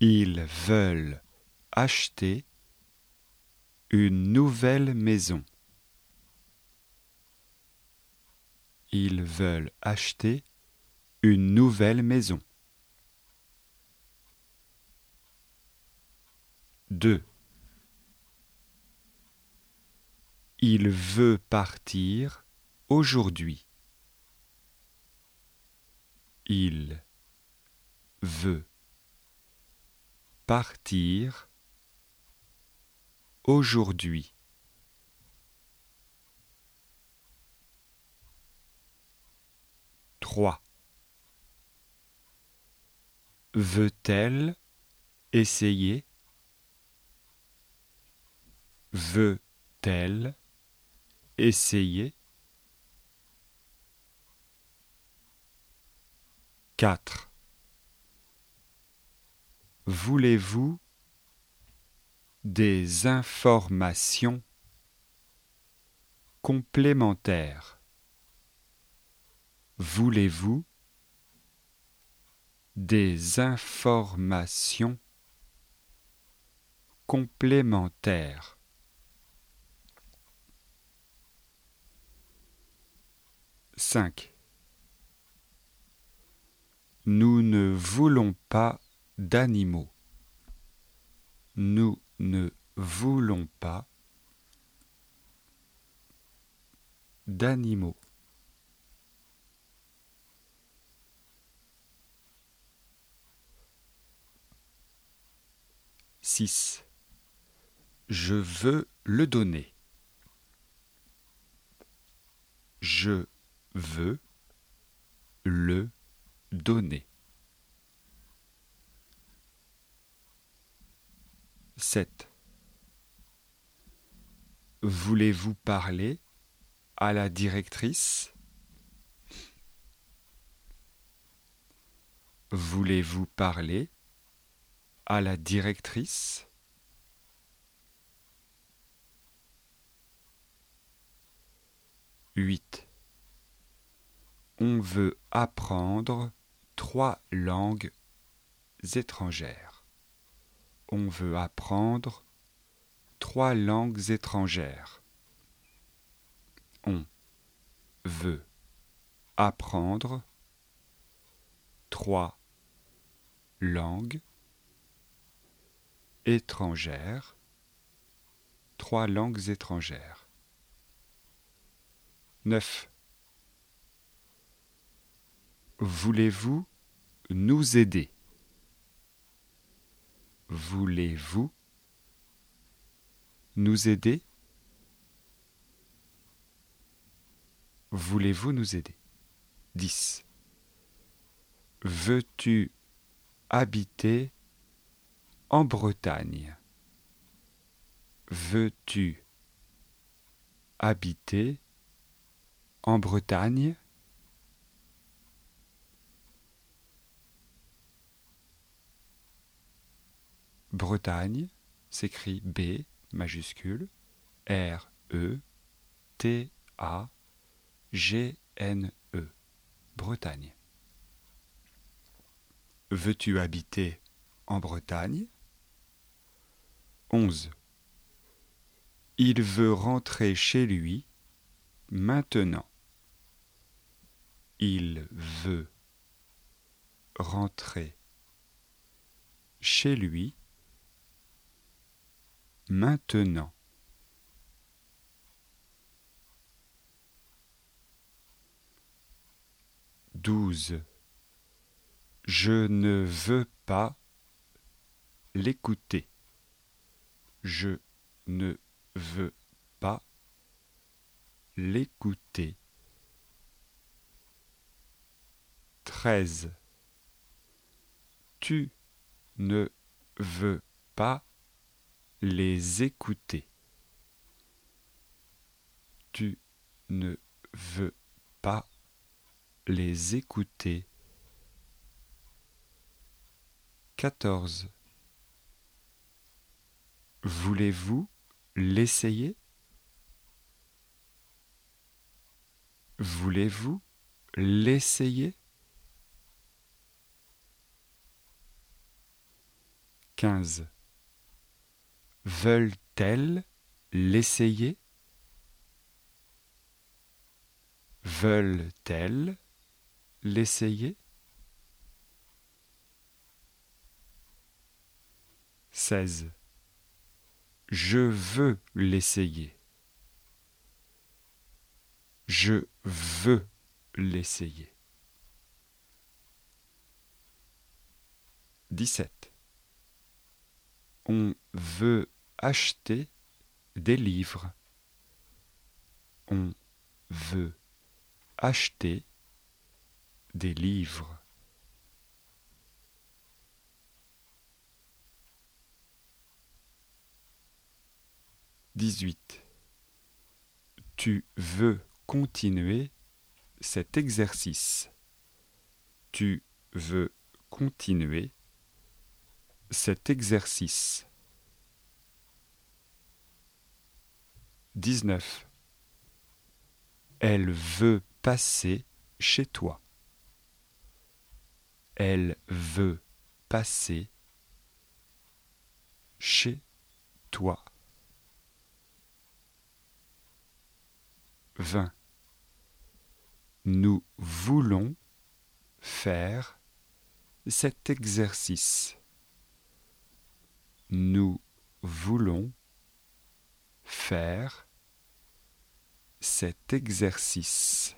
Ils veulent acheter une nouvelle maison. Ils veulent acheter une nouvelle maison. 2. Il veut partir aujourd'hui. Il veut partir aujourd'hui. Trois. Veut-elle essayer? Veut-elle essayer? 4. Voulez-vous des informations complémentaires? Voulez-vous des informations complémentaires? 5. Nous ne voulons pas d'animaux. Nous ne voulons pas d'animaux. Six. Je veux le donner. Je veux le donner. 7. Voulez-vous parler à la directrice? Voulez-vous parler à la directrice? Huit on veut apprendre trois langues étrangères. On veut apprendre trois langues étrangères. On veut apprendre trois langues étrangères. Trois langues étrangères. 9. Voulez-vous nous aider? Voulez-vous nous aider? Voulez-vous nous aider? 10. Veux-tu habiter en Bretagne? Veux-tu habiter en Bretagne? Bretagne s'écrit B majuscule R E T A G N E Bretagne. Veux-tu habiter en Bretagne? 11. Il veut rentrer chez lui maintenant. Il veut rentrer chez lui maintenant. Douze. Je ne veux pas l'écouter. Je ne veux pas l'écouter. Treize. Tu ne veux pas les écouter. Tu ne veux pas les écouter. 14. Voulez-vous l'essayer? Voulez-vous l'essayer? Veulent-elles l'essayer? Veulent-elles l'essayer? Seize. Je veux l'essayer. Je veux l'essayer. 17. On veut acheter des livres. On veut acheter des livres. Dix-huit. Tu veux continuer cet exercice. Tu veux continuer cet exercice. 19. Elle veut passer chez toi. Elle veut passer chez toi. 20. Nous voulons faire cet exercice. Nous voulons faire cet exercice.